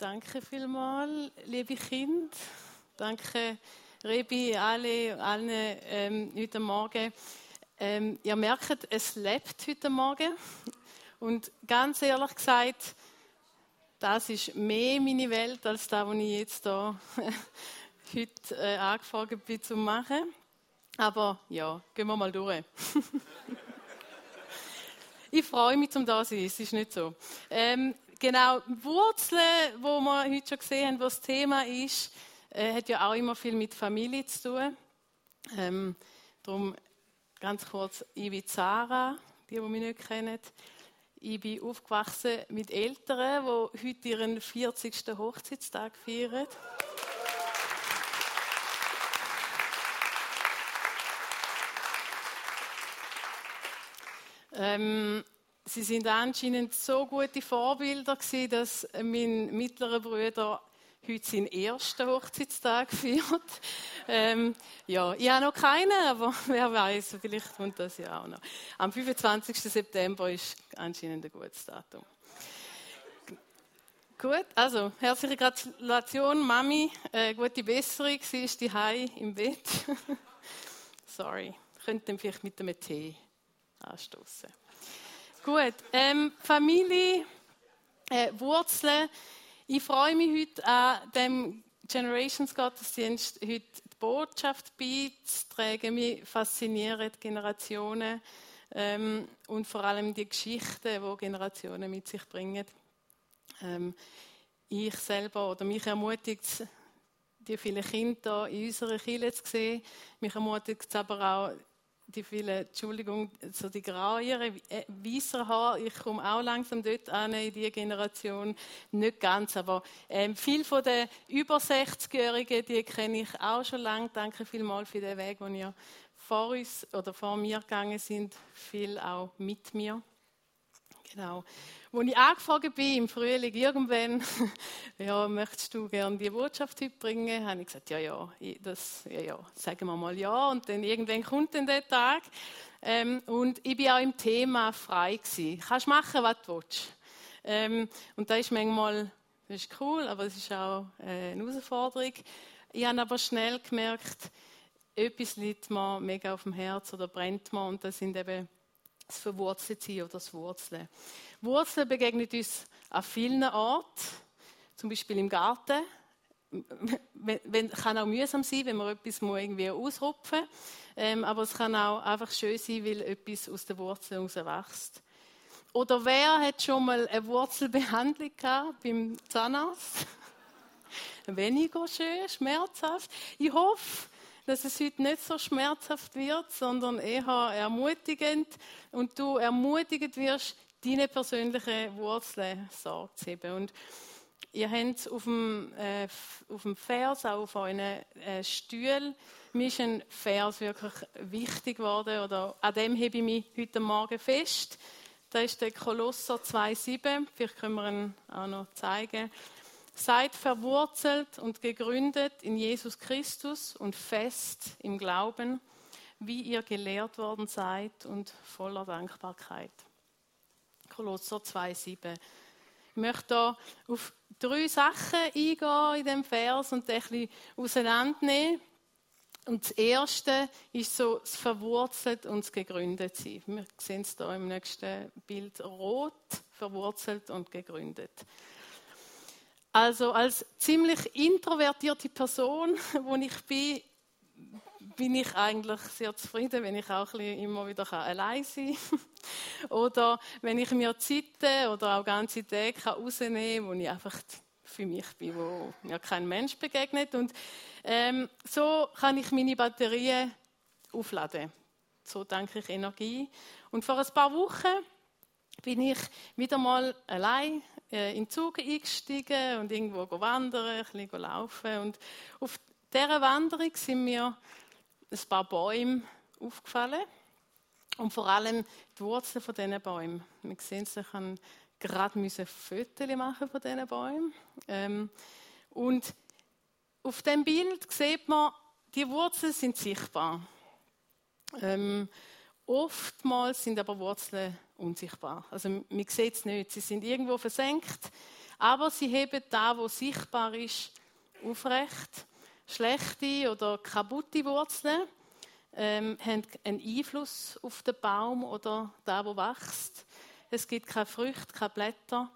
Danke vielmals, liebe Kinder. Danke, Rebi, alle, allen ähm, heute Morgen. Ähm, ihr merkt, es lebt heute Morgen. Und ganz ehrlich gesagt, das ist mehr meine Welt als das, was ich jetzt hier heute äh, angefangen bin zu machen. Aber ja, gehen wir mal durch. ich freue mich, zum da sein. Es ist nicht so. Ähm, genau, Wurzeln, wo wir heute schon gesehen haben, was das Thema ist, äh, hat ja auch immer viel mit Familie zu tun. Ähm, darum ganz kurz, ich bin Sarah, die, die mich nicht kennen. Ich bin aufgewachsen mit Eltern, die heute ihren 40. Hochzeitstag feiern. Ähm, sie sind anscheinend so gute Vorbilder gewesen, dass mein mittlerer Bruder heute seinen ersten Hochzeitstag feiert. Ähm, ja, ich habe noch keinen, aber wer weiß, vielleicht kommt das ja auch noch. Am 25. September ist anscheinend ein gutes Datum. Gut, also herzliche Gratulation, Mami. Äh, gute Besserung. Sie ist die im Bett. Sorry, könnten vielleicht mit einem Tee anstoßen. Gut, ähm, Familie, äh, Wurzeln. Ich freue mich heute an dem Generations Gottesdienst heute die Botschaft beizutragen. Mich faszinieren die Generationen ähm, und vor allem die Geschichten, die Generationen mit sich bringen. Ähm, ich selber oder mich ermutigt die vielen Kinder in unserer Kirche zu sehen. Mich ermutigt es aber auch, die vielen, Entschuldigung, so die grauen, äh, weißer Haar, ich komme auch langsam dort an in die Generation, nicht ganz, aber ähm, viel von den über 60-Jährigen, die kenne ich auch schon lange. Danke vielmals für den Weg, den ihr vor uns oder vor mir gegangen sind, viel auch mit mir. Genau. Als ich angefragt bin im Frühling irgendwann, ja, möchtest du gerne die Botschaft heute bringen? Habe ich gesagt, ja, ja, das, ja, ja, sagen wir mal ja. Und dann irgendwann kommt dann der Tag. Ähm, und ich bin auch im Thema frei gewesen. Kannst machen, was du willst. Ähm, und da ist manchmal, das ist cool, aber es ist auch äh, eine Herausforderung. Ich habe aber schnell gemerkt, etwas liegt mir mega auf dem Herz oder brennt mir und das sind eben das Verwurzeltsein oder das Wurzeln. Wurzeln begegnet uns an vielen Orten, zum Beispiel im Garten. Es kann auch mühsam sein, wenn man etwas irgendwie ausrupfen muss. Ähm, aber es kann auch einfach schön sein, weil etwas aus der Wurzel herauswächst. Oder wer hat schon mal eine Wurzelbehandlung gehabt beim Zahnarzt? Weniger schön, schmerzhaft. Ich hoffe, dass es heute nicht so schmerzhaft wird, sondern eher ermutigend und du ermutigend wirst, deine persönlichen Wurzeln Sorge zu haben. Und ihr habt auf dem, äh, auf dem Vers, auch auf euren äh, Stühlen, mir ist ein Vers wirklich wichtig geworden, oder an dem hebe ich mich heute Morgen fest. Da ist der Kolosser 2,7. Vielleicht können wir ihn auch noch zeigen. Seid verwurzelt und gegründet in Jesus Christus und fest im Glauben, wie ihr gelehrt worden seid und voller Dankbarkeit. Kolosser 2,7. Ich möchte hier auf drei Sachen eingehen in dem Vers und ein bisschen auseinandernehmen. Und das erste ist so das Verwurzelt und das Gegründet sein. Wir sehen es hier im nächsten Bild rot, verwurzelt und gegründet. Also als ziemlich introvertierte Person, wo ich bin, bin ich eigentlich sehr zufrieden, wenn ich auch immer wieder allein sein kann. oder wenn ich mir Zeiten oder auch ganze Tage rausnehmen kann, wo ich einfach für mich bin, wo mir kein Mensch begegnet. Und ähm, so kann ich meine Batterien aufladen. So danke ich Energie. Und vor ein paar Wochen bin ich wieder mal allein in den Zug eingestiegen und irgendwo wandern, ein bisschen laufen. Und auf dieser Wanderung sind mir ein paar Bäume aufgefallen. Und vor allem die Wurzeln von diesen Bäumen. Wir sehen es, ich gerade Fotos machen von diesen Bäumen. Ähm, und auf dem Bild sieht man, die Wurzeln sind sichtbar. Ähm, oftmals sind aber Wurzeln unsichtbar. Also man sieht es nicht. Sie sind irgendwo versenkt, Aber sie heben da, wo sichtbar ist, aufrecht. Schlechte oder kaputte Wurzeln ähm, haben einen Einfluss auf den Baum oder da, wo wächst. Es gibt keine Früchte, keine Blätter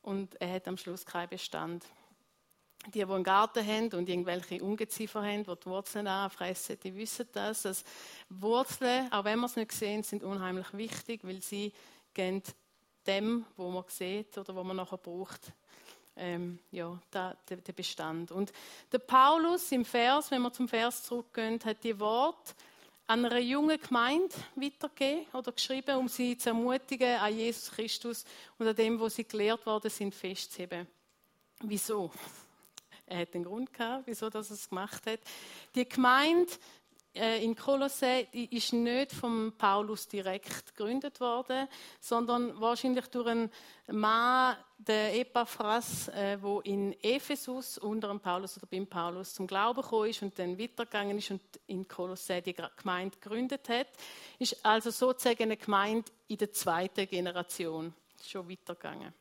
und er hat am Schluss keinen Bestand. Die, die einen Garten haben und irgendwelche Ungeziefer haben, die die Wurzeln anfressen, die wissen das. Dass Wurzeln, auch wenn wir es nicht sehen, sind unheimlich wichtig, weil sie geben dem, wo man sieht oder wo man nachher braucht, ähm, ja, der, der Bestand. Und der Paulus im Vers, wenn wir zum Vers zurückgehen, hat die Wort an einer jungen Gemeinde weitergegeben oder geschrieben, um sie zu ermutigen, an Jesus Christus und an dem, wo sie gelehrt worden sind, festzuheben. Wieso? Er hat einen Grund gehabt, wieso er es gemacht hat. Die Gemeinde äh, in Kolosse ist nicht von Paulus direkt gegründet worden, sondern wahrscheinlich durch einen Mann, der Epaphras, äh, in Ephesus unter dem Paulus oder beim Paulus zum Glauben gekommen ist und dann weitergegangen ist und in Kolosse die Gemeinde gegründet hat, ist also sozusagen eine Gemeinde in der zweiten Generation schon weitergegangen.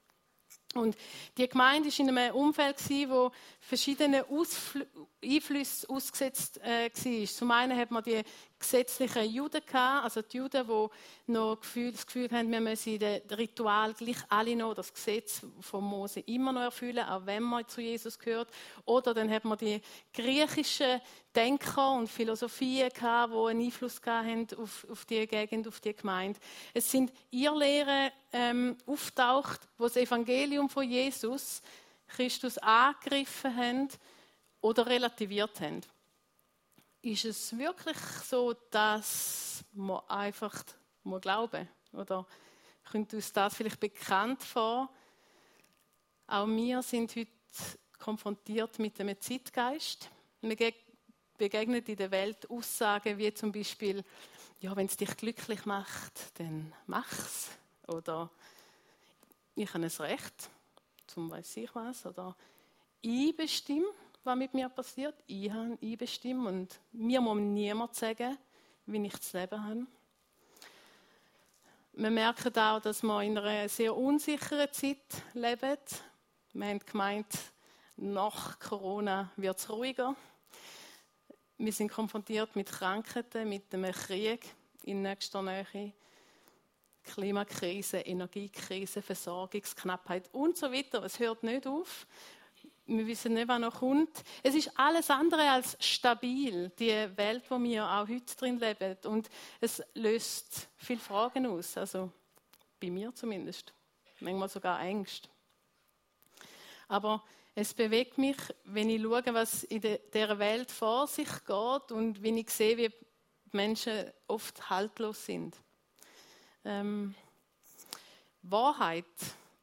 Und die Gemeinde war in einem Umfeld, wo verschiedene Ausfl Einflüsse ausgesetzt äh, war. Zum einen hat man die gesetzlichen Juden gehabt, also die Juden, die noch das Gefühl haben, wir müssen das Ritual gleich alle noch, das Gesetz von Mose immer noch erfüllen, auch wenn man zu Jesus gehört. Oder dann hat man die griechischen Denker und Philosophien gehabt, die einen Einfluss haben auf, auf die Gegend, auf die Gemeinde. Es sind Irrlehren ähm, auftaucht, wo das Evangelium von Jesus Christus angegriffen haben oder relativiert haben ist es wirklich so, dass man einfach muss glauben Oder könnte uns das vielleicht bekannt vor? Auch wir sind heute konfrontiert mit dem Zeitgeist. Wir begegnen in der Welt Aussagen wie zum Beispiel, ja, wenn es dich glücklich macht, dann mach's. Oder ich habe es Recht, zum weiß ich was. Oder ich bestimme was mit mir passiert. Ich habe einbestimmt und mir muss niemand sagen, wie ich das Leben habe. Wir merken auch, dass wir in einer sehr unsicheren Zeit leben. Wir haben gemeint, nach Corona wird es ruhiger. Wir sind konfrontiert mit Krankheiten, mit einem Krieg in nächster Nähe, Klimakrise, Energiekrise, Versorgungsknappheit und so weiter. Es hört nicht auf wir wissen nicht, was noch kommt. Es ist alles andere als stabil, die Welt, wo wir auch heute drin leben. Und es löst viele Fragen aus, also bei mir zumindest. Manchmal sogar Ängste. Aber es bewegt mich, wenn ich schaue, was in dieser Welt vor sich geht und wenn ich sehe, wie Menschen oft haltlos sind. Ähm, Wahrheit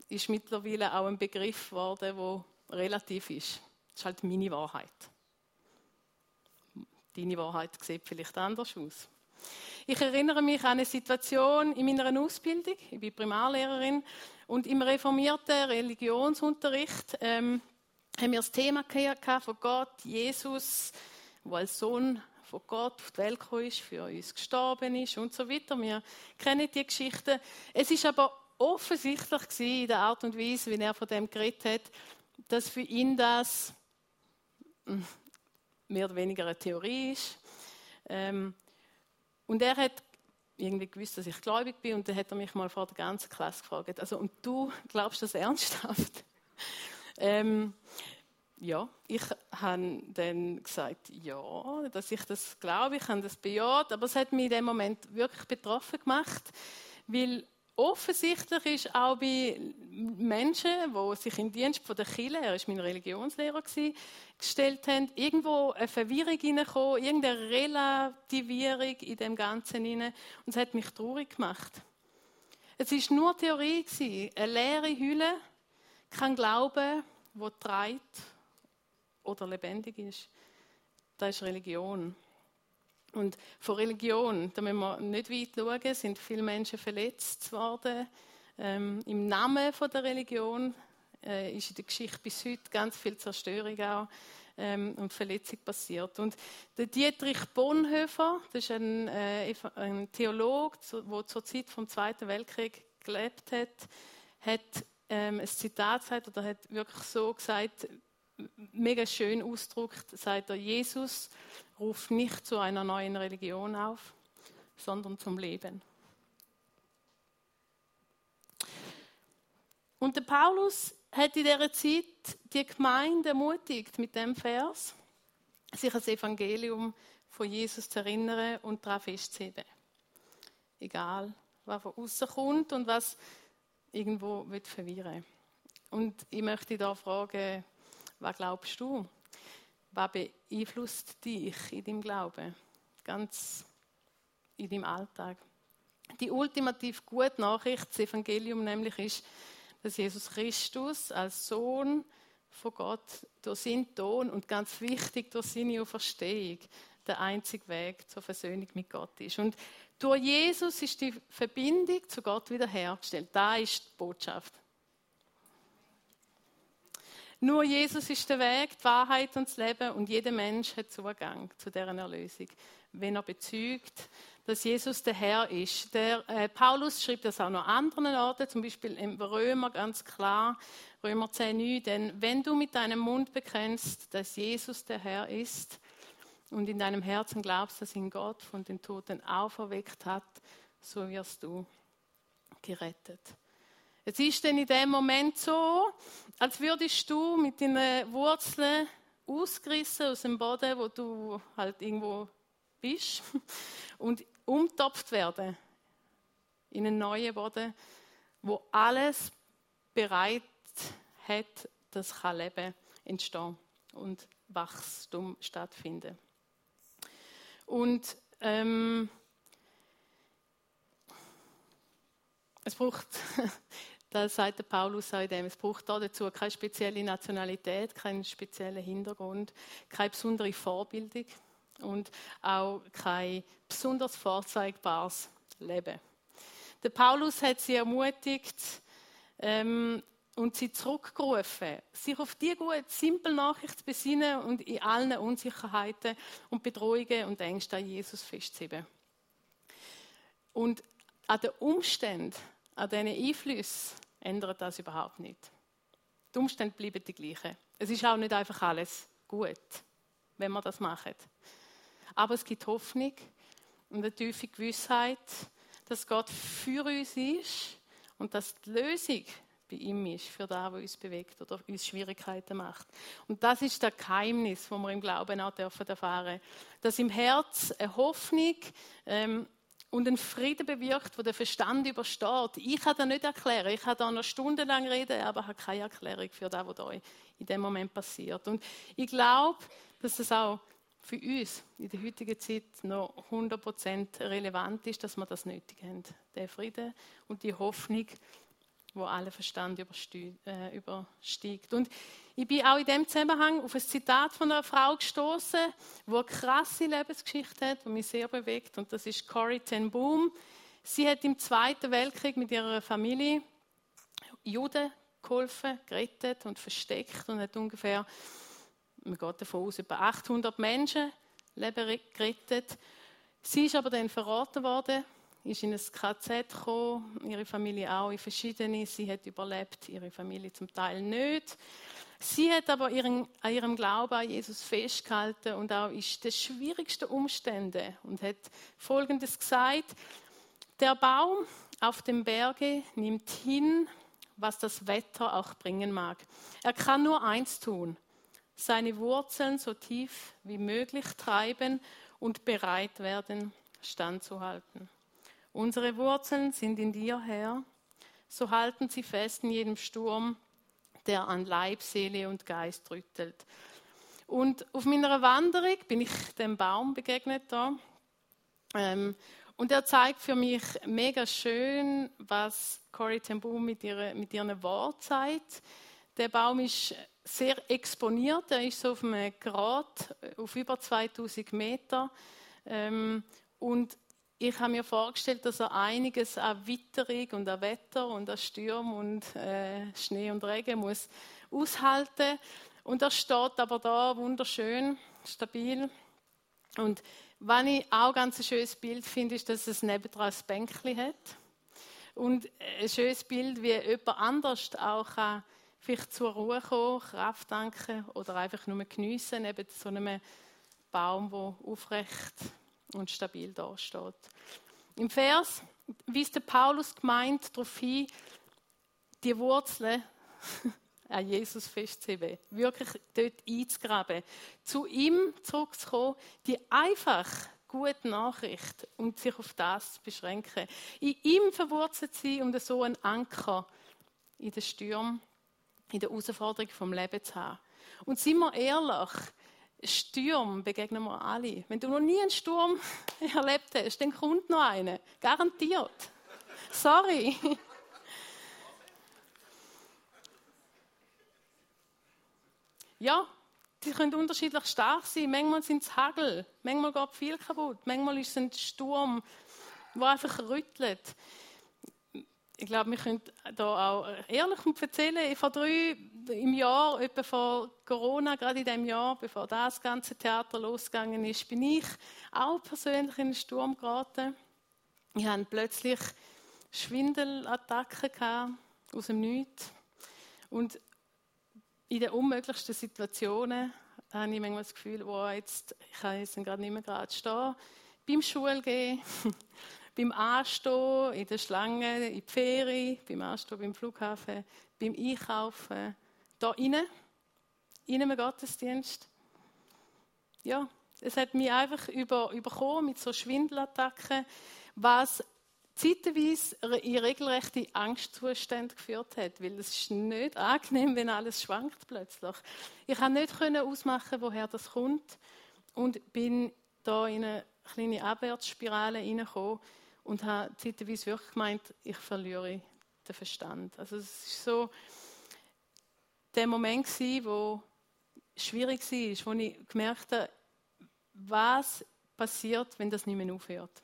ist mittlerweile auch ein Begriff geworden, wo relativ ist. Das ist halt meine Wahrheit. Deine Wahrheit sieht vielleicht anders aus. Ich erinnere mich an eine Situation in meiner Ausbildung. Ich bin Primarlehrerin und im reformierten Religionsunterricht ähm, haben wir das Thema von Gott, Jesus, der als Sohn von Gott auf die Welt ist, für uns gestorben ist und so weiter. Wir kennen die Geschichte. Es ist aber offensichtlich in der Art und Weise, wie er von dem geredet hat, dass für ihn das hm, mehr oder weniger eine Theorie ist. Ähm, und er hat irgendwie gewusst, dass ich gläubig bin und dann hat er mich mal vor der ganzen Klasse gefragt, also und du glaubst das ernsthaft? ähm, ja, ich habe dann gesagt, ja, dass ich das glaube, ich habe das bejaht, aber es hat mich in dem Moment wirklich betroffen gemacht, weil offensichtlich ist auch bei Menschen, die sich in Dienst von der Kirche, er war mein Religionslehrer, gestellt haben, irgendwo eine Verwirrung hineingekommen, irgendeine Relativierung in dem Ganzen hinein. Und es hat mich traurig gemacht. Es war nur Theorie, eine leere Hülle, kein Glaube, wo treibt oder lebendig ist. Das ist Religion. Und von Religion, da müssen wir nicht weit schauen, sind viele Menschen verletzt worden. Ähm, Im Namen von der Religion äh, ist in der Geschichte bis heute ganz viel Zerstörung auch ähm, und Verletzung passiert. Und der Dietrich Bonhoeffer, das ist ein, äh, ein Theologe, der zur Zeit vom Zweiten Weltkrieg gelebt hat, hat ähm, ein Zitat gesagt oder hat wirklich so gesagt, mega schön ausdrückt, sagt er, Jesus ruft nicht zu einer neuen Religion auf, sondern zum Leben. Und der Paulus hat in dieser Zeit die Gemeinde ermutigt mit dem Vers, sich an das Evangelium von Jesus zu erinnern und daran festzuheben. Egal, was von außen kommt und was irgendwo wird verwirren. Und ich möchte da fragen, was glaubst du? Was beeinflusst dich in deinem Glauben? Ganz in deinem Alltag. Die ultimativ gute Nachricht, das Evangelium nämlich ist, dass Jesus Christus als Sohn von Gott durch seinen Ton und ganz wichtig durch seine Auferstehung der einzige Weg zur Versöhnung mit Gott ist. Und durch Jesus ist die Verbindung zu Gott wiederhergestellt. Da ist die Botschaft. Nur Jesus ist der Weg, die Wahrheit und das Leben und jeder Mensch hat Zugang zu deren Erlösung, wenn er bezeugt, dass Jesus der Herr ist. Der äh, Paulus schreibt das auch noch an anderen Orten, zum Beispiel im Römer ganz klar, Römer 10,9, denn wenn du mit deinem Mund bekennst, dass Jesus der Herr ist und in deinem Herzen glaubst, dass ihn Gott von den Toten auferweckt hat, so wirst du gerettet. Es ist denn in dem Moment so, als würdest du mit deinen Wurzeln ausgerissen aus dem Boden, wo du halt irgendwo bist, und umtopft werden in einen neuen Boden, wo alles bereit hat, dass kann Leben entstehen und Wachstum stattfinden. Und ähm, es braucht Da sagt der Paulus auch in dem, es braucht dazu keine spezielle Nationalität, keinen speziellen Hintergrund, keine besondere Vorbildung und auch kein besonders vorzeigbares Leben. Der Paulus hat sie ermutigt ähm, und sie zurückgerufen, sich auf die gute, simple Nachricht zu besinnen und in allen Unsicherheiten und Bedrohungen und Ängsten an Jesus festzuheben. Und an den Umständen an diesen Einflüssen ändert das überhaupt nicht. Die Umstände bleiben die gleichen. Es ist auch nicht einfach alles gut, wenn man das macht. Aber es gibt Hoffnung und eine tiefe Gewissheit, dass Gott für uns ist und dass die Lösung bei ihm ist, für das, was uns bewegt oder uns Schwierigkeiten macht. Und das ist das Geheimnis, das wir im Glauben auch erfahren dürfen. Dass im Herz eine Hoffnung ähm, und einen Frieden bewirkt, wo der Verstand übersteht. Ich kann das nicht erklären. Ich kann da noch stundenlang reden, aber habe keine Erklärung für das, was da in dem Moment passiert. Und ich glaube, dass das auch für uns in der heutigen Zeit noch 100% relevant ist, dass wir das nötig haben. Der Frieden und die Hoffnung, wo alle Verstand äh, übersteigt. Und ich bin auch in dem Zusammenhang auf ein Zitat von einer Frau gestoßen, die eine krasse Lebensgeschichte hat, die mich sehr bewegt. Und das ist Corrie ten Boom. Sie hat im Zweiten Weltkrieg mit ihrer Familie Juden geholfen, gerettet und versteckt und hat ungefähr, man geht davon aus, etwa 800 Menschen Leben gerettet. Sie ist aber dann verraten worden, ist in ein KZ gekommen, ihre Familie auch in verschiedene. Sie hat überlebt, ihre Familie zum Teil nicht. Sie hat aber ihren, an ihrem Glauben an Jesus festgehalten und auch in den schwierigsten Umständen und hat Folgendes gesagt, der Baum auf dem Berge nimmt hin, was das Wetter auch bringen mag. Er kann nur eins tun, seine Wurzeln so tief wie möglich treiben und bereit werden, standzuhalten. Unsere Wurzeln sind in dir, Herr, so halten sie fest in jedem Sturm der an Leib, Seele und Geist rüttelt. Und auf meiner Wanderung bin ich dem Baum begegnet da. Ähm, und er zeigt für mich mega schön, was Corrie ten mit, ihrer, mit ihren Worten sagt. Der Baum ist sehr exponiert, er ist so auf einem Grad, auf über 2000 Meter. Ähm, und ich habe mir vorgestellt, dass er einiges an Witterung und an Wetter und an Sturm und äh, Schnee und Regen muss aushalten. Und er steht aber da wunderschön, stabil. Und was ich auch ganz ein schönes Bild finde, ist, dass es nebendran ein Bänkchen hat. Und ein schönes Bild, wie jemand anders auch kann vielleicht zur Ruhe kommen, Kraft tanken oder einfach nur geniessen neben so einem Baum, der aufrecht und stabil dasteht. Im Vers weist der Paulus gemeint darauf hin, die Wurzeln an Jesus festzuheben, wirklich dort einzugraben, zu ihm zurückzukommen, die einfach gute Nachricht und sich auf das zu beschränken. In ihm verwurzelt sie, um so einen Anker in den Stürmen, in der Herausforderung vom Leben zu haben. Und sind wir ehrlich, Sturm begegnen wir alle. Wenn du noch nie einen Sturm erlebt hast, dann kommt noch einer. Garantiert. Sorry. Ja, die können unterschiedlich stark sein. Manchmal sind es Hagel, manchmal geht viel kaputt, manchmal ist es ein Sturm, der einfach rüttelt. Ich glaube, wir können da auch ehrlich erzählen. Vor drei im Jahr, etwa vor Corona, gerade in dem Jahr, bevor das ganze Theater losgegangen ist, bin ich auch persönlich in einen Sturm geraten. Ich hatte plötzlich Schwindelattacken aus dem Nichts. Und in den unmöglichsten Situationen habe ich manchmal das Gefühl, wow, jetzt, ich kann jetzt gerade nicht mehr gerade stehen. Beim Schulgehen, beim Anstehen, in der Schlange, in die Ferien, beim Anstehen beim Flughafen, beim Einkaufen, da innen, in einem Gottesdienst. Ja, es hat mich einfach über, überkommen mit so Schwindelattacken, was zeitweise in regelrechte Angstzustände geführt hat, weil es ist nicht angenehm, wenn alles schwankt plötzlich. Ich konnte nicht ausmachen, woher das kommt und bin da in eine kleine Abwärtsspirale hineingekommen und habe zeitweise wirklich gemeint, ich verliere den Verstand. Also es war so der Moment gewesen, wo schwierig war, wo ich gemerkt habe, was passiert, wenn das nicht mehr aufhört.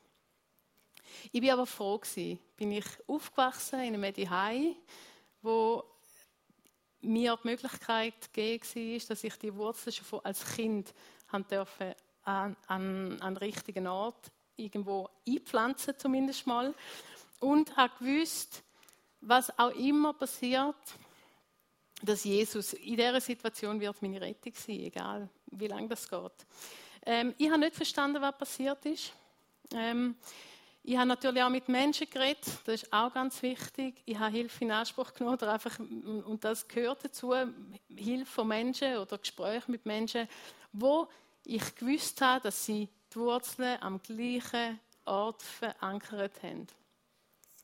Ich bin aber froh gewesen. Bin ich aufgewachsen in einem Medihai, wo mir die Möglichkeit gegeben war, dass ich die Wurzeln schon als Kind an, an, an, an richtigen Ort irgendwo einpflanzen zumindest mal und habe gewusst, was auch immer passiert, dass Jesus in dieser Situation wird meine Rettung sein, egal wie lange das geht. Ähm, ich habe nicht verstanden, was passiert ist. Ähm, ich habe natürlich auch mit Menschen geredet, das ist auch ganz wichtig. Ich habe Hilfe in Anspruch genommen, oder einfach, und das gehört dazu, Hilfe von Menschen oder Gespräche mit Menschen, wo ich gewusst habe, dass sie die Wurzeln am gleichen Ort verankert haben.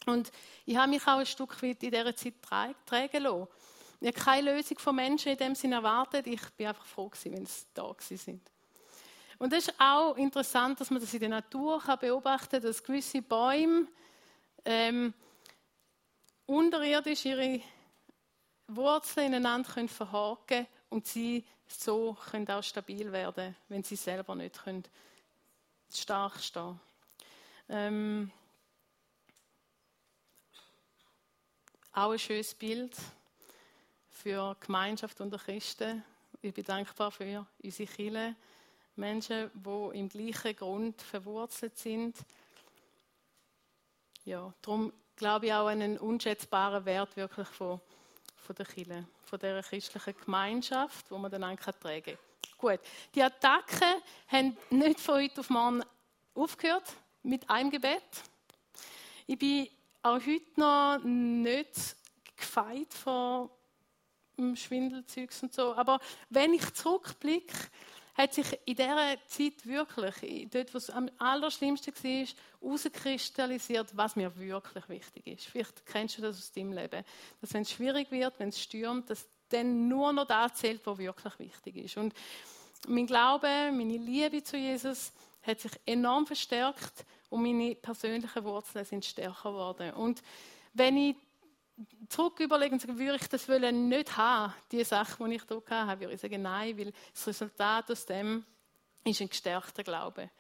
Und ich habe mich auch ein Stück weit in dieser Zeit tragen lassen. Ich habe keine Lösung von Menschen in dem Sinne erwartet. Ich bin einfach froh gewesen, wenn sie da sind. Und es ist auch interessant, dass man das in der Natur kann beobachten kann, dass gewisse Bäume ähm, unterirdisch ihre Wurzeln ineinander können verhaken und sie so können auch stabil werden, wenn sie selber nicht können stark stehen. Ähm, auch ein schönes Bild für Gemeinschaft unter Christen. Ich bin dankbar für unsere Kirche Menschen, die im gleichen Grund verwurzelt sind. Ja, darum glaube ich auch an einen unschätzbaren Wert wirklich von, von der Kirche, von dieser christlichen Gemeinschaft, wo man dann tragen kann. Gut, die Attacken haben nicht von heute auf morgen aufgehört mit einem Gebet. Ich bin auch heute noch nicht gefeit von Schwindelzeugs und so. Aber wenn ich zurückblicke, hat sich in dieser Zeit wirklich, dort, wo es am allerschlimmsten war, herauskristallisiert, was mir wirklich wichtig ist. Vielleicht kennst du das aus deinem Leben. Dass wenn es schwierig wird, wenn es stürmt, dass dann nur noch das zählt, was wirklich wichtig ist. Und mein Glaube, meine Liebe zu Jesus hat sich enorm verstärkt und meine persönlichen Wurzeln sind stärker geworden. Und wenn ich zurück überlegen und sagen, würde ich das wollen nicht haben, die Sache, die ich hier hatte, würde ich sagen, nein, weil das Resultat aus dem ist ein gestärkter Glaube.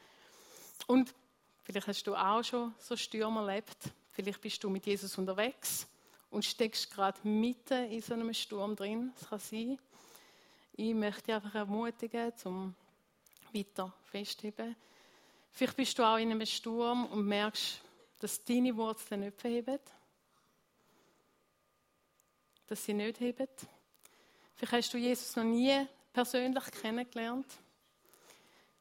Und vielleicht hast du auch schon so Stürme erlebt, vielleicht bist du mit Jesus unterwegs und steckst gerade mitten in so einem Sturm drin, das kann sein. Ich möchte dich einfach ermutigen, zum weiter festheben. Vielleicht bist du auch in einem Sturm und merkst, dass deine Wurzeln nicht verheben dass sie nicht heben. Vielleicht hast du Jesus noch nie persönlich kennengelernt.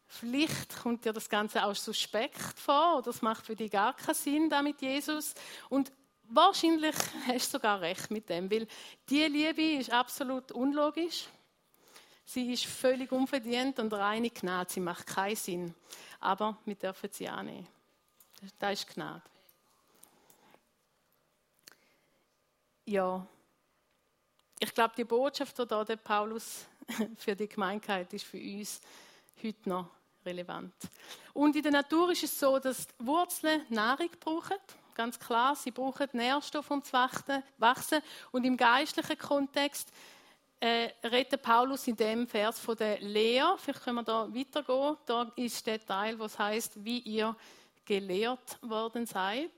Vielleicht kommt dir das Ganze auch suspekt vor oder es macht für dich gar keinen Sinn da mit Jesus. Und wahrscheinlich hast du sogar recht mit dem, weil die Liebe ist absolut unlogisch. Sie ist völlig unverdient und reine Gnade. Sie macht keinen Sinn. Aber wir dürfen sie annehmen. Das ist Gnade. Ja. Ich glaube, die Botschaft, die der Paulus für die Gemeinheit ist für uns heute noch relevant. Und in der Natur ist es so, dass Wurzeln Nahrung brauchen. Ganz klar, sie brauchen Nährstoffe, um zu wachsen. Und im geistlichen Kontext äh, redet Paulus in dem Vers von der Lehre. Vielleicht können wir da weitergehen. Da ist der Teil, was heißt, wie ihr gelehrt worden seid.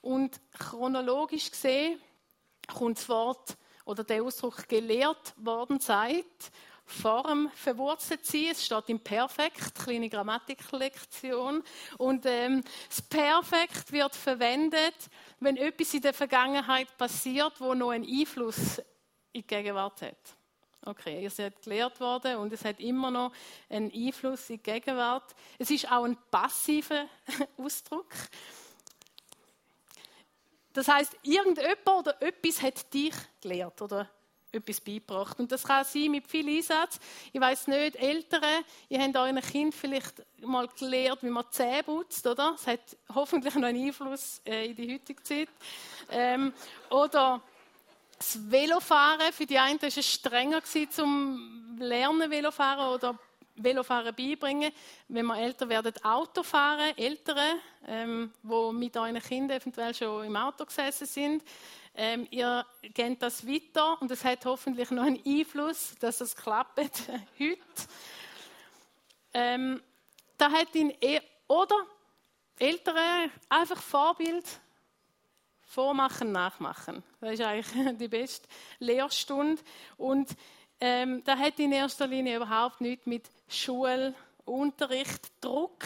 Und chronologisch gesehen kommt das Wort oder der Ausdruck gelehrt worden seid vor dem Verwurzeltsein. Es steht im Perfekt, kleine Grammatiklektion. Und ähm, das Perfekt wird verwendet, wenn etwas in der Vergangenheit passiert, wo noch einen Einfluss in die Gegenwart hat. Okay, ihr seid gelehrt worden und es hat immer noch einen Einfluss in die Gegenwart. Es ist auch ein passiver Ausdruck. Das heißt, irgendjemand oder etwas hat dich gelehrt oder etwas beigebracht. Und das kann sein mit viel Einsatz. Ich weiß nicht, Eltern, ihr habt euren Kind vielleicht mal gelehrt, wie man Zähne putzt, oder? Das hat hoffentlich noch einen Einfluss äh, in die heutige Zeit. Ähm, oder das Velofahren, für die einen war es strenger zum Lernen Velofahren oder Velofahren beibringen. Wenn wir älter werden, Autofahren, Ältere, ähm, wo mit euren Kindern eventuell schon im Auto gesessen sind. Ähm, ihr kennt das weiter und es hat hoffentlich noch einen Einfluss, dass es klappt heute. Ähm, da hat ihn e oder Ältere einfach Vorbild vormachen, nachmachen. Das ist eigentlich die beste Lehrstunde und ähm, da hat in erster Linie überhaupt nichts mit Schulunterricht, Druck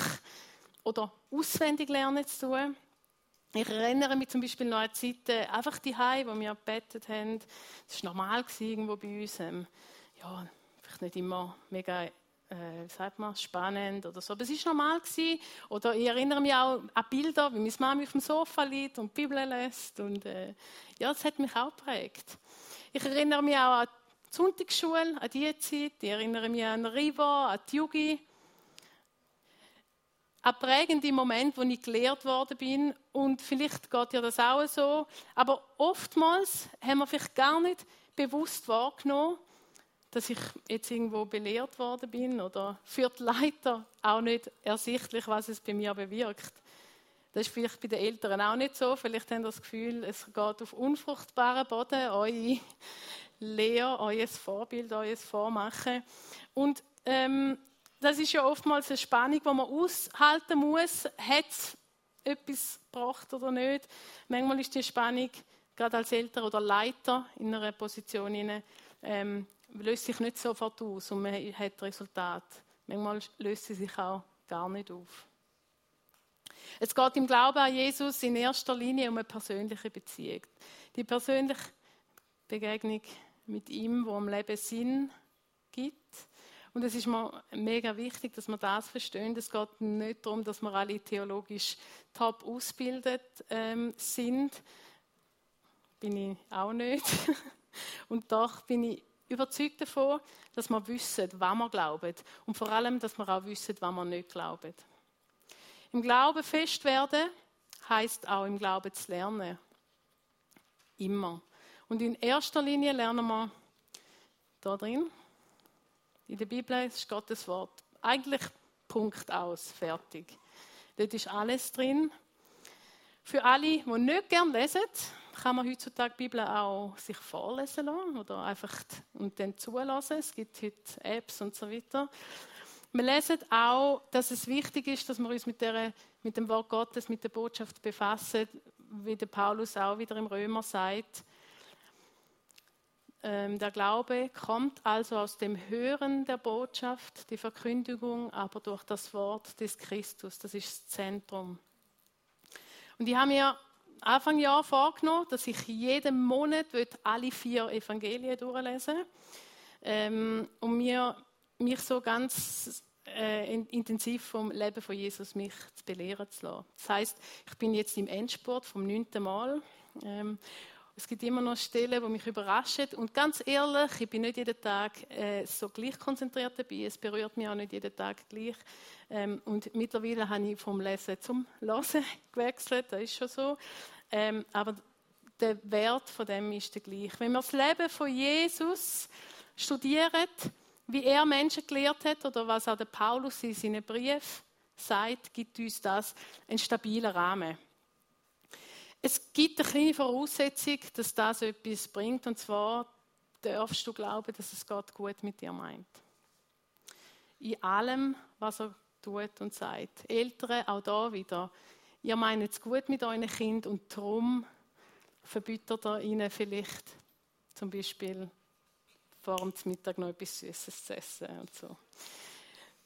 oder auswendig lernen zu tun. Ich erinnere mich zum Beispiel noch an Zeiten, einfach die wo wir gebetet haben. Das war normal irgendwo bei uns. Ähm, ja, vielleicht nicht immer mega, äh, sagt man, spannend oder so. Aber es war normal. Gewesen. Oder ich erinnere mich auch an Bilder, wie meine Mama auf dem Sofa liegt und die Bibel lässt. Und äh, ja, das hat mich auch geprägt. Ich erinnere mich auch an die Sonntagsschule, an diese Zeit. Ich erinnere mich an Riva, an die Yugi. Ein prägender Moment, wo ich gelehrt worden bin. Und vielleicht geht ja das auch so. Aber oftmals haben wir vielleicht gar nicht bewusst wahrgenommen, dass ich jetzt irgendwo belehrt worden bin oder für die Leiter auch nicht ersichtlich, was es bei mir bewirkt. Das ist vielleicht bei den Eltern auch nicht so. Vielleicht haben das Gefühl, es geht auf unfruchtbaren Boden. Eure Lehre, euer Vorbild, euer Vormachen. Und ähm, das ist ja oftmals eine Spannung, die man aushalten muss. Hat es etwas gebracht oder nicht? Manchmal ist die Spannung, gerade als Eltern oder Leiter in einer Position, ähm, löst sich nicht sofort aus und man hat Resultat. Manchmal löst sie sich auch gar nicht auf. Es geht im Glauben an Jesus in erster Linie um eine persönliche Beziehung. Die persönliche Begegnung mit ihm, wo am Leben Sinn gibt. Und es ist mir mega wichtig, dass wir das verstehen. Es geht nicht darum, dass wir alle theologisch top ausgebildet ähm, sind. Bin ich auch nicht. Und doch bin ich überzeugt davon, dass wir wissen, was wir glauben. Und vor allem, dass wir auch wissen, was wir nicht glauben. Im Glauben fest werden heißt auch im Glauben zu lernen. Immer. Und in erster Linie lernen wir da drin, in der Bibel ist Gottes Wort. Eigentlich Punkt aus, fertig. Dort ist alles drin. Für alle, die nicht gerne lesen, kann man heutzutage die Bibel auch sich vorlesen lassen oder einfach und dann zulassen. Es gibt heute Apps und so weiter. Wir lesen auch, dass es wichtig ist, dass wir uns mit, der, mit dem Wort Gottes, mit der Botschaft befassen, wie der Paulus auch wieder im Römer sagt. Ähm, der Glaube kommt also aus dem Hören der Botschaft, die Verkündigung, aber durch das Wort des Christus. Das ist das Zentrum. Und ich habe mir Anfang Jahr vorgenommen, dass ich jeden Monat alle vier Evangelien durchlesen ähm, und mir mich so ganz äh, intensiv vom Leben von Jesus mich zu belehren zu lassen. Das heißt, ich bin jetzt im Endspurt vom neunten Mal. Ähm, es gibt immer noch Stellen, die mich überraschen. Und ganz ehrlich, ich bin nicht jeden Tag äh, so gleich konzentriert dabei. Es berührt mich auch nicht jeden Tag gleich. Ähm, und mittlerweile habe ich vom Lesen zum Lesen gewechselt. Das ist schon so. Ähm, aber der Wert von dem ist der gleiche. Wenn wir das Leben von Jesus studieren, wie er Menschen gelehrt hat oder was auch der Paulus in seinen Brief sagt, gibt uns das einen stabilen Rahmen. Es gibt eine kleine Voraussetzung, dass das etwas bringt, und zwar darfst du glauben, dass es Gott gut mit dir meint. In allem, was er tut und sagt. Eltern, auch da wieder, ihr meint es gut mit euren Kind und darum verbietet er ihnen vielleicht zum Beispiel vor dem Mittag noch etwas Süßes zu essen und so.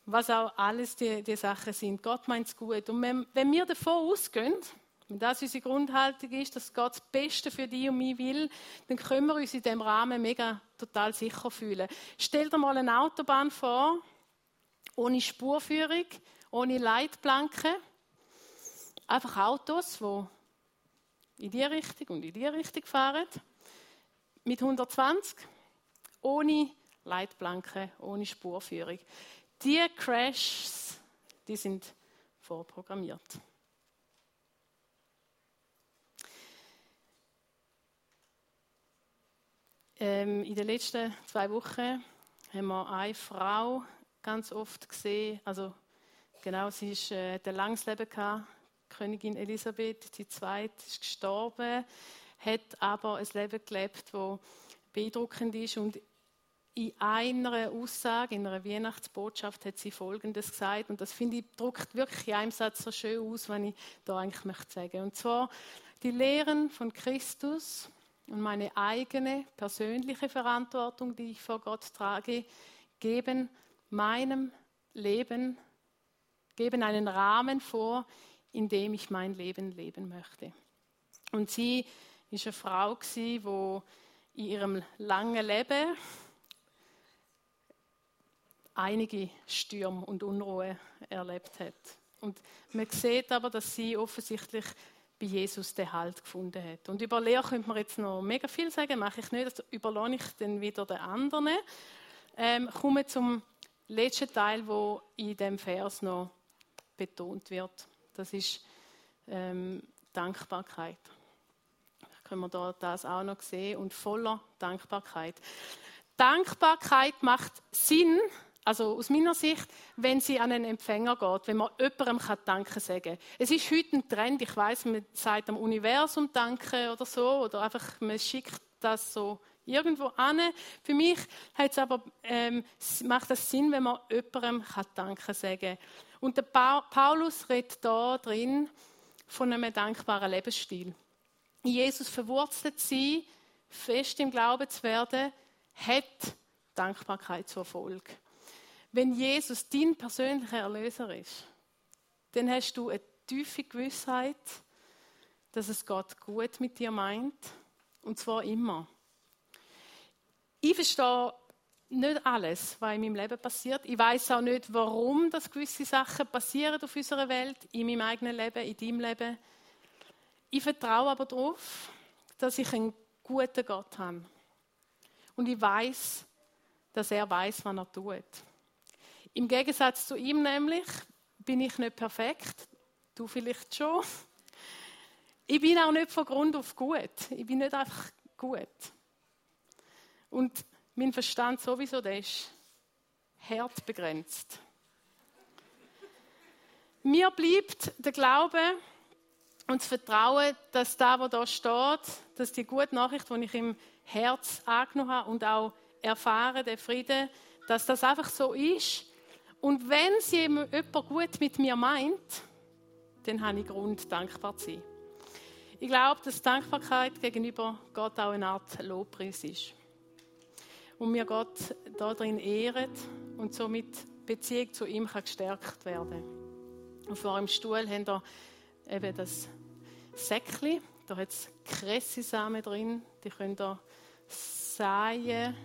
Was auch alles die, die Sachen sind. Gott meint es gut. Und wenn, wenn wir davon ausgehen, wenn das unsere Grundhaltung ist, dass Gott das Beste für dich und mich will, dann können wir uns in diesem Rahmen mega total sicher fühlen. Stell dir mal eine Autobahn vor, ohne Spurführung, ohne Leitplanken. Einfach Autos, die in die Richtung und in die Richtung fahren. Mit 120 ohne Leitplanken, ohne Spurführung. Die Crashs, die sind vorprogrammiert. Ähm, in den letzten zwei Wochen haben wir eine Frau ganz oft gesehen, also genau, sie ist, äh, ein langes Leben gehabt, Königin Elisabeth die zweite ist gestorben, hat aber ein Leben gelebt, das beeindruckend ist. Und in einer Aussage, in einer Weihnachtsbotschaft hat sie Folgendes gesagt. Und das finde ich, drückt wirklich in einem Satz so schön aus, wenn ich da eigentlich möchte sagen. Und zwar, die Lehren von Christus und meine eigene persönliche Verantwortung, die ich vor Gott trage, geben meinem Leben, geben einen Rahmen vor, in dem ich mein Leben leben möchte. Und sie ist eine Frau, die in ihrem langen Leben einige Stürme und Unruhe erlebt hat. Und man sieht aber, dass sie offensichtlich bei Jesus den Halt gefunden hat. Und über Lehre könnte man jetzt noch mega viel sagen, mache ich nicht, das überlasse ich dann wieder den anderen. Ähm, komme zum letzten Teil, wo in dem Vers noch betont wird. Das ist ähm, Dankbarkeit. Können wir da das auch noch sehen und voller Dankbarkeit. Dankbarkeit macht Sinn, also aus meiner Sicht, wenn sie an einen Empfänger geht, wenn man jemandem kann Danke sagen kann. Es ist heute ein Trend, ich weiß, man sagt am Universum Danke oder so, oder einfach, man schickt das so irgendwo an. Für mich hat's aber, ähm, macht das Sinn, wenn man jemandem kann Danke sagen kann. Und der pa Paulus redet da drin von einem dankbaren Lebensstil. Jesus verwurzelt sie, fest im Glauben zu werden, hat Dankbarkeit zur Folge. Wenn Jesus dein persönlicher Erlöser ist, dann hast du eine tiefe Gewissheit, dass es Gott gut mit dir meint. Und zwar immer. Ich verstehe nicht alles, was in meinem Leben passiert. Ich weiß auch nicht, warum das gewisse Sachen passieren auf unserer Welt, in meinem eigenen Leben, in deinem Leben. Ich vertraue aber darauf, dass ich einen guten Gott habe. Und ich weiß, dass er weiß, was er tut. Im Gegensatz zu ihm nämlich bin ich nicht perfekt, du vielleicht schon. Ich bin auch nicht von Grund auf gut. Ich bin nicht einfach gut. Und mein Verstand sowieso, der ist hart begrenzt. Mir bleibt der Glaube und das Vertrauen, dass da, wo da steht, dass die gute Nachricht, die ich im Herz angenommen habe und auch erfahre, der Friede, dass das einfach so ist und wenn es jemand gut mit mir meint, dann habe ich Grund, dankbar zu sein. Ich glaube, dass Dankbarkeit gegenüber Gott auch eine Art Lobpreis ist. Und mir Gott darin ehren und somit Beziehung zu ihm kann gestärkt werden Und vor dem Stuhl haben wir eben das Säckchen. Da hat es krasse Samen drin, die könnt ihr säen.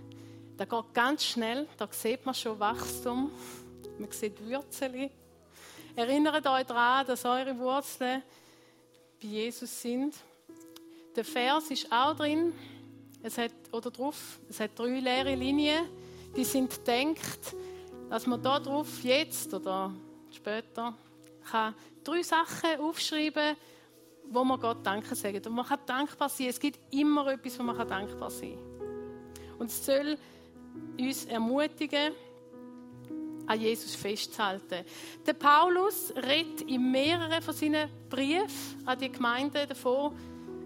Das geht ganz schnell, da sieht man schon Wachstum. Man sieht Wurzeln. Erinnert euch daran, dass eure Wurzeln bei Jesus sind. Der Vers ist auch drin. Es hat, oder drauf, es hat drei leere Linien, die sind gedacht, dass man da drauf jetzt oder später kann drei Sachen aufschreiben wo man Gott Danke sagen Und man kann dankbar sein. Es gibt immer etwas, wo man dankbar sein kann. Und es soll uns ermutigen, an Jesus festzuhalten. Der Paulus redet in mehreren von seinen Briefen an die Gemeinde davon,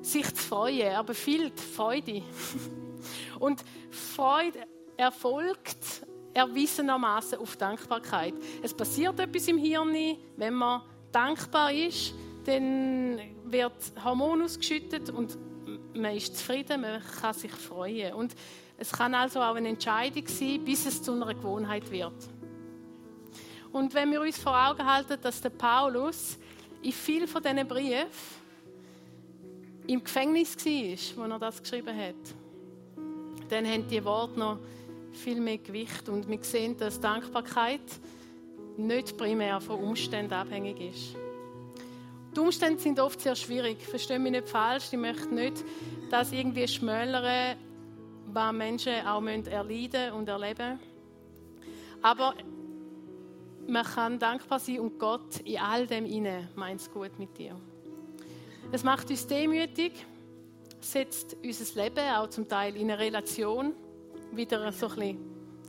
sich zu freuen. Er befiehlt Freude. Und Freude erfolgt erwiesenermaßen auf Dankbarkeit. Es passiert etwas im Hirn, wenn man dankbar ist, dann wird Hormon ausgeschüttet und man ist zufrieden, man kann sich freuen. Und es kann also auch eine Entscheidung sein, bis es zu einer Gewohnheit wird. Und wenn wir uns vor Augen halten, dass der Paulus in vielen von diesen Briefen im Gefängnis war, wo er das geschrieben hat, dann haben die Worte noch viel mehr Gewicht. Und wir sehen, dass Dankbarkeit nicht primär von Umständen abhängig ist. Die Umstände sind oft sehr schwierig. Verstehe mich nicht falsch. Ich möchte nicht, dass irgendwie schmälern, was Menschen auch erleiden und erleben müssen. Aber man kann dankbar sein und Gott in all dem inne meint es gut mit dir. Es macht uns demütig, setzt unser Leben auch zum Teil in eine Relation wieder so ein bisschen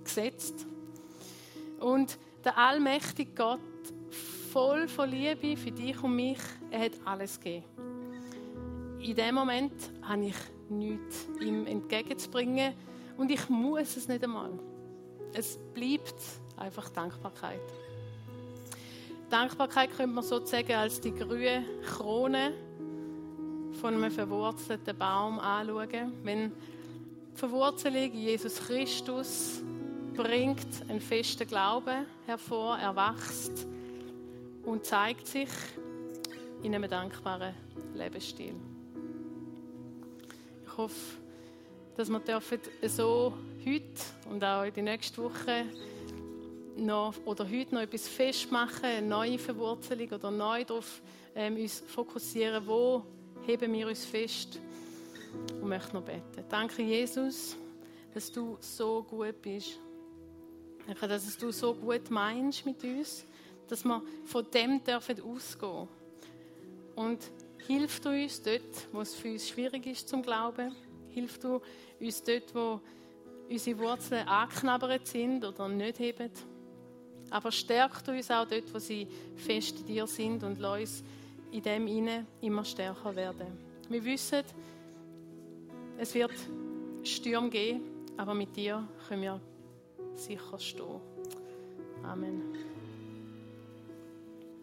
gesetzt. Und der allmächtige Gott voll von Liebe für dich und mich. Er hat alles gegeben. In dem Moment habe ich nichts ihm entgegenzubringen und ich muss es nicht einmal. Es bleibt einfach Dankbarkeit. Dankbarkeit könnte man sozusagen als die grüne Krone von einem verwurzelten Baum anschauen. Wenn die Verwurzelung Jesus Christus bringt einen festen Glauben hervor, er wächst und zeigt sich in einem dankbaren Lebensstil. Ich hoffe, dass wir dürfen so heute und auch in der nächsten Woche noch, oder heute noch etwas festmachen, eine neue Verwurzelung oder neu darauf ähm, uns fokussieren, wo heben wir uns fest und möchten noch beten. Danke, Jesus, dass du so gut bist. Danke, dass du so gut meinst mit uns dass wir von dem dürfen ausgehen Und hilf du uns dort, wo es für uns schwierig ist zum Glauben. Hilf du uns dort, wo unsere Wurzeln angeknabbert sind oder nicht heben. Aber stärk du uns auch dort, wo sie fest in dir sind und lass uns in dem inne immer stärker werden. Wir wissen, es wird Sturm geben, aber mit dir können wir sicher stehen. Amen.